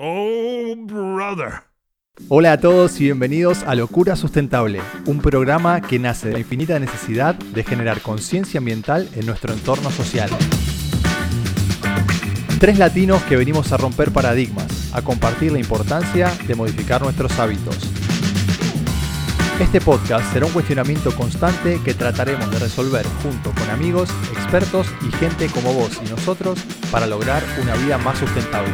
Oh, brother. Hola a todos y bienvenidos a Locura Sustentable, un programa que nace de la infinita necesidad de generar conciencia ambiental en nuestro entorno social. Tres latinos que venimos a romper paradigmas, a compartir la importancia de modificar nuestros hábitos. Este podcast será un cuestionamiento constante que trataremos de resolver junto con amigos, expertos y gente como vos y nosotros para lograr una vida más sustentable.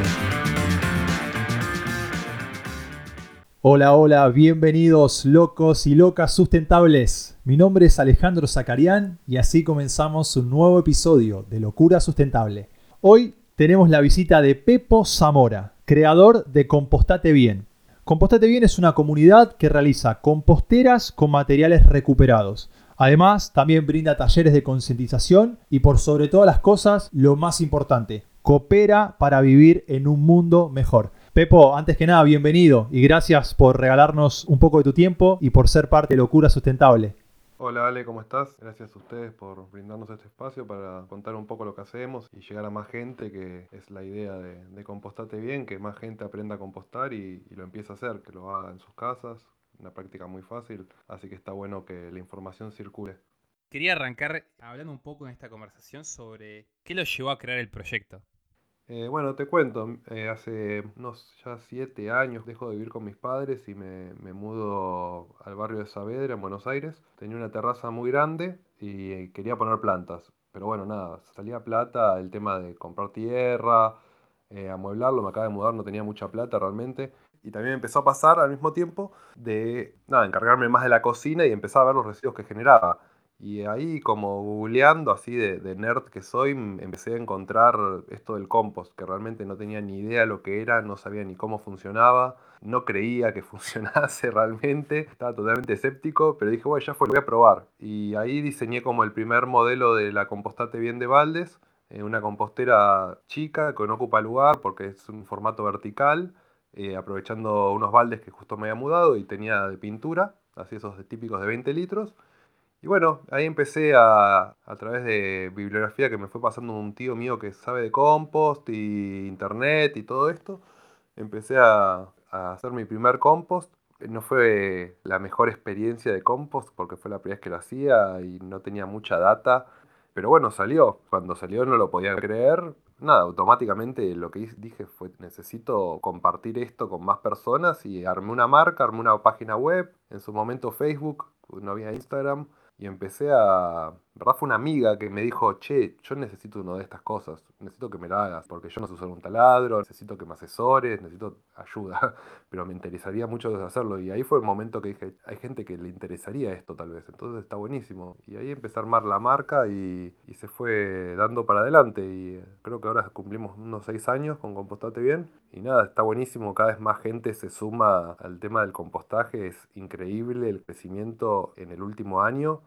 Hola, hola, bienvenidos locos y locas sustentables. Mi nombre es Alejandro Zacarián y así comenzamos un nuevo episodio de Locura Sustentable. Hoy tenemos la visita de Pepo Zamora, creador de Compostate Bien. Compostate Bien es una comunidad que realiza composteras con materiales recuperados. Además, también brinda talleres de concientización y por sobre todas las cosas, lo más importante, coopera para vivir en un mundo mejor. Pepo, antes que nada, bienvenido y gracias por regalarnos un poco de tu tiempo y por ser parte de Locura Sustentable. Hola Ale, ¿cómo estás? Gracias a ustedes por brindarnos este espacio para contar un poco lo que hacemos y llegar a más gente, que es la idea de, de Compostate Bien, que más gente aprenda a compostar y, y lo empiece a hacer, que lo haga en sus casas, una práctica muy fácil, así que está bueno que la información circule. Quería arrancar hablando un poco en esta conversación sobre qué lo llevó a crear el proyecto. Eh, bueno, te cuento, eh, hace unos ya siete años dejo de vivir con mis padres y me, me mudo al barrio de Saavedra, en Buenos Aires. Tenía una terraza muy grande y quería poner plantas, pero bueno, nada, salía plata el tema de comprar tierra, eh, amueblarlo, me acaba de mudar, no tenía mucha plata realmente. Y también empezó a pasar al mismo tiempo de, nada, encargarme más de la cocina y empezar a ver los residuos que generaba. Y ahí como googleando así de, de, nerd que soy, empecé a encontrar esto del compost, que realmente no tenía ni idea lo que era, no sabía ni cómo funcionaba, no creía que funcionase realmente, estaba totalmente escéptico, pero dije, bueno, ya fue, lo voy a probar. Y ahí diseñé como el primer modelo de la compostate bien de baldes, eh, una compostera chica que no ocupa lugar porque es un formato vertical, eh, aprovechando unos baldes que justo me había mudado y tenía de pintura, así esos típicos de 20 litros. Y bueno, ahí empecé a, a través de bibliografía que me fue pasando un tío mío que sabe de compost y internet y todo esto. Empecé a, a hacer mi primer compost. No fue la mejor experiencia de compost porque fue la primera vez que lo hacía y no tenía mucha data. Pero bueno, salió. Cuando salió no lo podía creer. Nada, automáticamente lo que dije fue necesito compartir esto con más personas y armé una marca, armé una página web, en su momento Facebook, no había Instagram y empecé a... verdad fue una amiga que me dijo, che, yo necesito una de estas cosas, necesito que me la hagas, porque yo no sé usar un taladro, necesito que me asesores, necesito ayuda, pero me interesaría mucho hacerlo. Y ahí fue el momento que dije, hay gente que le interesaría esto tal vez, entonces está buenísimo. Y ahí empecé a armar la marca y, y se fue dando para adelante. Y creo que ahora cumplimos unos seis años con Compostate Bien. Y nada, está buenísimo, cada vez más gente se suma al tema del compostaje, es increíble el crecimiento en el último año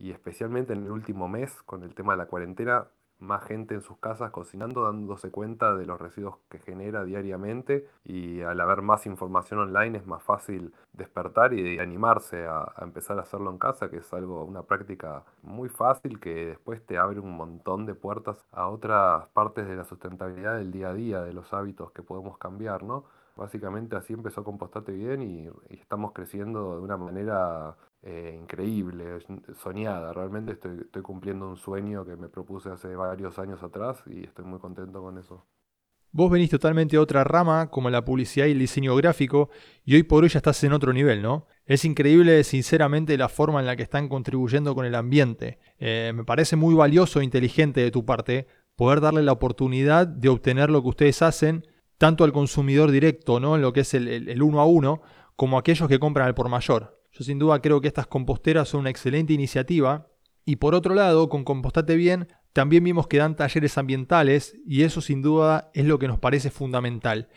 y especialmente en el último mes con el tema de la cuarentena, más gente en sus casas cocinando, dándose cuenta de los residuos que genera diariamente y al haber más información online es más fácil despertar y animarse a, empezar a hacerlo en casa, que es algo, una práctica muy fácil que después te abre un montón de puertas a otras partes de la sustentabilidad del día a día, de los hábitos que podemos cambiar, ¿no? Básicamente así empezó Compostate Bien y, y estamos creciendo de una manera eh, increíble, soñada. Realmente estoy, estoy, cumpliendo un sueño que me propuse hace varios años atrás y estoy muy contento con eso. Vos venís totalmente de otra rama, como la publicidad y el diseño gráfico, y hoy por hoy ya estás en otro nivel, ¿no? Es increíble, sinceramente, la forma en la que están contribuyendo con el ambiente. Eh, me parece muy valioso e inteligente de tu parte poder darle la oportunidad de obtener lo que ustedes hacen, tanto al consumidor directo, ¿no? En lo que es el, el, el uno a uno, como a aquellos que compran al por mayor. Yo sin duda creo que estas composteras son una excelente iniciativa. Y por otro lado, con Compostate Bien, también vimos que dan talleres ambientales y eso sin duda es lo que nos parece fundamental.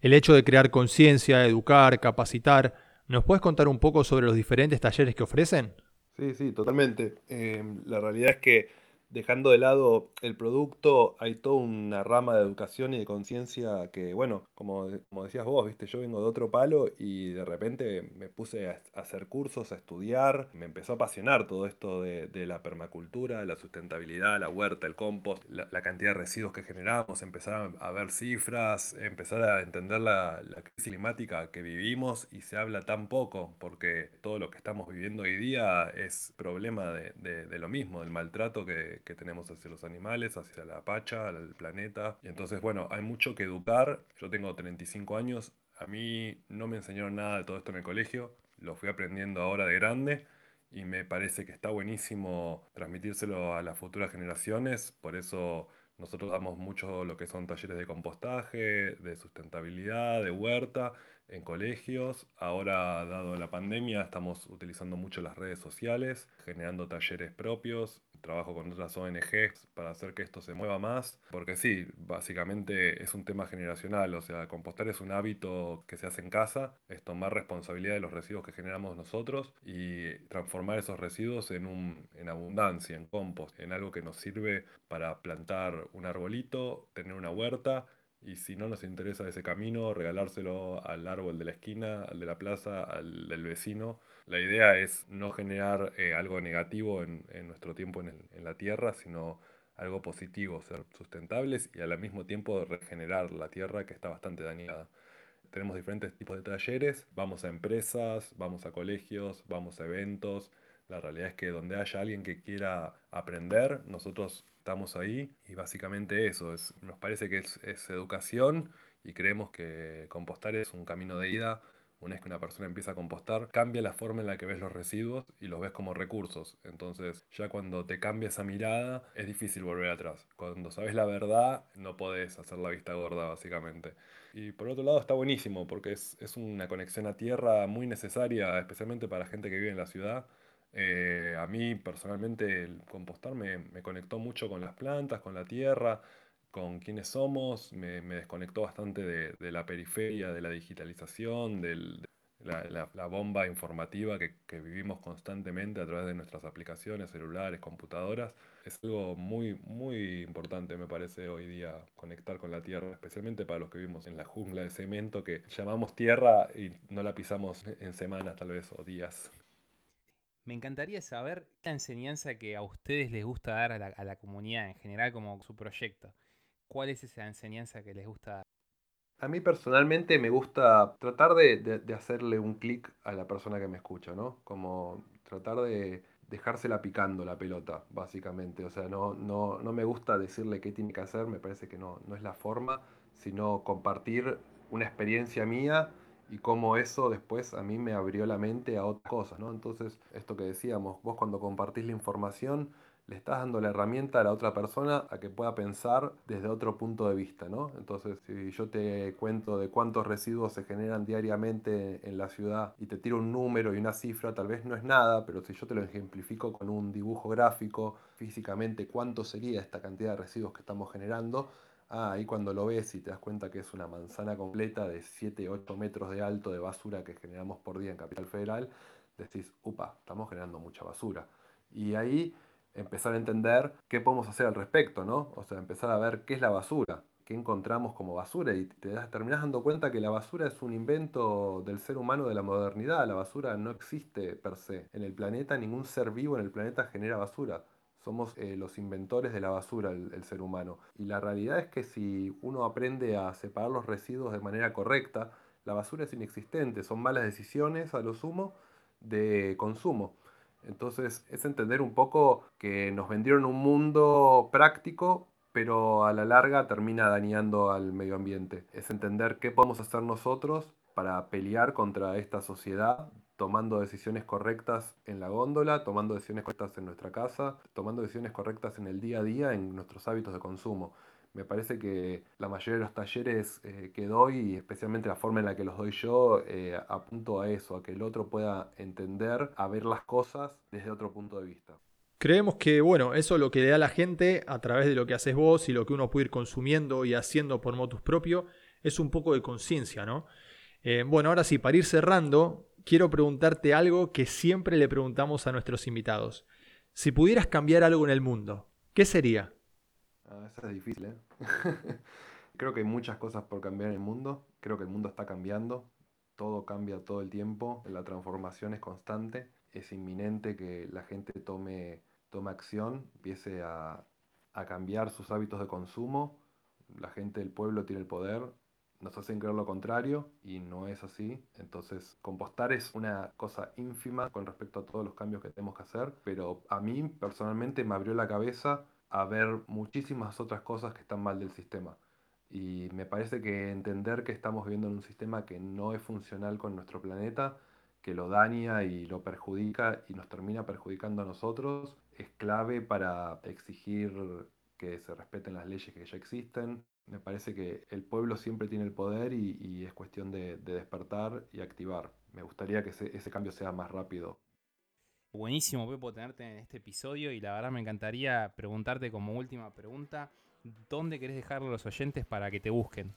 El hecho de crear conciencia, educar, capacitar. ¿Nos puedes contar un poco sobre los diferentes talleres que ofrecen? Sí, sí, totalmente. Eh, la realidad es que dejando de lado el producto, hay toda una rama de educación y de conciencia que, bueno, como, como decías vos, viste, yo vengo de otro palo y de repente me puse a, hacer cursos, a estudiar, me empezó a apasionar todo esto de, la permacultura, la sustentabilidad, la huerta, el compost, la, cantidad de residuos que generamos, empezar a, ver cifras, empezar a entender la, crisis climática que vivimos y se habla tan poco, porque todo lo que estamos viviendo hoy día es problema de, de lo mismo, del maltrato que, que tenemos hacia los animales, hacia la pacha, al planeta. Entonces, bueno, hay mucho que educar. Yo tengo 35 años, a mí no me enseñaron nada de todo esto en el colegio, lo fui aprendiendo ahora de grande y me parece que está buenísimo transmitírselo a las futuras generaciones, por eso nosotros damos mucho lo que son talleres de compostaje, de sustentabilidad, de huerta en colegios. Ahora, dado la pandemia, estamos utilizando mucho las redes sociales, generando talleres propios trabajo con otras ONGs para hacer que esto se mueva más, porque sí, básicamente es un tema generacional, o sea, compostar es un hábito que se hace en casa, es tomar responsabilidad de los residuos que generamos nosotros y transformar esos residuos en, un, en abundancia, en compost, en algo que nos sirve para plantar un arbolito, tener una huerta y si no nos interesa ese camino, regalárselo al árbol de la esquina, al de la plaza, al del vecino la idea es no generar eh, algo negativo en, nuestro tiempo en, la Tierra, sino algo positivo, ser sustentables y al mismo tiempo regenerar la Tierra que está bastante dañada. Tenemos diferentes tipos de talleres, vamos a empresas, vamos a colegios, vamos a eventos. La realidad es que donde haya alguien que quiera aprender, nosotros estamos ahí y básicamente eso, es, nos parece que es, es educación y creemos que compostar es un camino de ida una vez que una persona empieza a compostar, cambia la forma en la que ves los residuos y los ves como recursos. Entonces, ya cuando te cambia esa mirada, es difícil volver atrás. Cuando sabes la verdad, no podés hacer la vista gorda, básicamente. Y por otro lado, está buenísimo porque es, una conexión a tierra muy necesaria, especialmente para gente que vive en la ciudad. Eh, a mí personalmente el compostar me, me conectó mucho con las plantas, con la tierra con quiénes somos, me, desconectó bastante de, la periferia, de la digitalización, de la, bomba informativa que, vivimos constantemente a través de nuestras aplicaciones, celulares, computadoras. Es algo muy, muy importante, me parece, hoy día conectar con la tierra, especialmente para los que vivimos en la jungla de cemento que llamamos tierra y no la pisamos en semanas tal vez o días. Me encantaría saber la enseñanza que a ustedes les gusta dar a la, comunidad en general como su proyecto. ¿Cuál es esa enseñanza que les gusta dar? A mí personalmente me gusta tratar de, hacerle un clic a la persona que me escucha, ¿no? Como tratar de dejársela picando la pelota, básicamente. O sea, no, no, no me gusta decirle qué tiene que hacer, me parece que no, no es la forma, sino compartir una experiencia mía y cómo eso después a mí me abrió la mente a otras cosas, ¿no? Entonces, esto que decíamos, vos cuando compartís la información, le estás dando la herramienta a la otra persona a que pueda pensar desde otro punto de vista, ¿no? Entonces, si yo te cuento de cuántos residuos se generan diariamente en la ciudad y te tiro un número y una cifra, tal vez no es nada, pero si yo te lo ejemplifico con un dibujo gráfico, físicamente cuánto sería esta cantidad de residuos que estamos generando, ah, ahí cuando lo ves y te das cuenta que es una manzana completa de 7, 8 metros de alto de basura que generamos por día en Capital Federal, decís, upa, estamos generando mucha basura. Y ahí empezar a entender qué podemos hacer al respecto, ¿no? O sea, empezar a ver qué es la basura, qué encontramos como basura y te das, terminas dando cuenta que la basura es un invento del ser humano de la modernidad. La basura no existe per se. En el planeta, ningún ser vivo en el planeta genera basura. Somos eh, los inventores de la basura, el, el, ser humano. Y la realidad es que si uno aprende a separar los residuos de manera correcta, la basura es inexistente. Son malas decisiones, a lo sumo, de consumo. Entonces es entender un poco que nos vendieron un mundo práctico, pero a la larga termina dañando al medio ambiente. Es entender qué podemos hacer nosotros para pelear contra esta sociedad, tomando decisiones correctas en la góndola, tomando decisiones correctas en nuestra casa, tomando decisiones correctas en el día a día, en nuestros hábitos de consumo me parece que la mayoría de los talleres eh, que doy, y especialmente la forma en la que los doy yo, eh, apunto a eso, a que el otro pueda entender, a ver las cosas desde otro punto de vista. Creemos que, bueno, eso lo que le da a la gente a través de lo que haces vos y lo que uno puede ir consumiendo y haciendo por motus propio, es un poco de conciencia, ¿no? Eh, bueno, ahora sí, para ir cerrando, quiero preguntarte algo que siempre le preguntamos a nuestros invitados. Si pudieras cambiar algo en el mundo, ¿qué sería? Ah, esa es difícil, ¿eh? Creo que hay muchas cosas por cambiar en el mundo. Creo que el mundo está cambiando. Todo cambia todo el tiempo. La transformación es constante. Es inminente que la gente tome, tome acción, empiece a, a cambiar sus hábitos de consumo. La gente del pueblo tiene el poder. Nos hacen creer lo contrario y no es así. Entonces, compostar es una cosa ínfima con respecto a todos los cambios que tenemos que hacer. Pero a mí personalmente me abrió la cabeza a ver muchísimas otras cosas que están mal del sistema. Y me parece que entender que estamos viviendo en un sistema que no es funcional con nuestro planeta, que lo daña y lo perjudica y nos termina perjudicando a nosotros, es clave para exigir que se respeten las leyes que ya existen. Me parece que el pueblo siempre tiene el poder y, es cuestión de, despertar y activar. Me gustaría que ese, cambio sea más rápido. Buenísimo, Pepo, tenerte en este episodio y la verdad me encantaría preguntarte como última pregunta, ¿dónde querés dejarlo a los oyentes para que te busquen?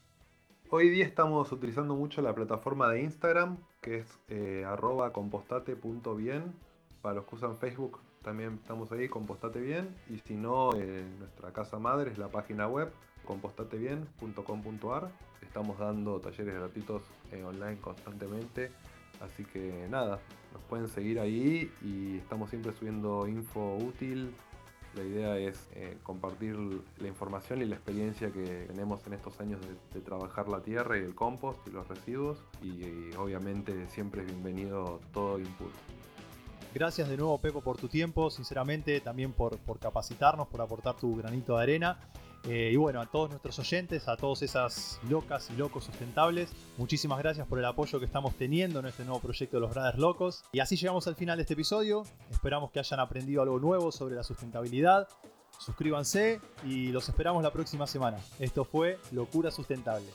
Hoy día estamos utilizando mucho la plataforma de Instagram, que es eh, arroba compostate.bien. Para los que usan Facebook también estamos ahí, compostate bien. Y si no, eh, nuestra casa madre es la página web compostatebien.com.ar. Estamos dando talleres gratuitos eh, online constantemente. Así que nada, nos pueden seguir ahí y estamos siempre subiendo info útil, la idea es eh, compartir la información y la experiencia que tenemos en estos años de, trabajar la tierra y el compost y los residuos y, obviamente siempre es bienvenido todo input. Gracias de nuevo Pepo por tu tiempo, sinceramente también por, por capacitarnos, por aportar tu granito de arena eh, y bueno, a todos nuestros oyentes, a todas esas locas y locos sustentables, muchísimas gracias por el apoyo que estamos teniendo en este nuevo proyecto de los Brothers Locos. Y así llegamos al final de este episodio. Esperamos que hayan aprendido algo nuevo sobre la sustentabilidad. Suscríbanse y los esperamos la próxima semana. Esto fue Locura Sustentable.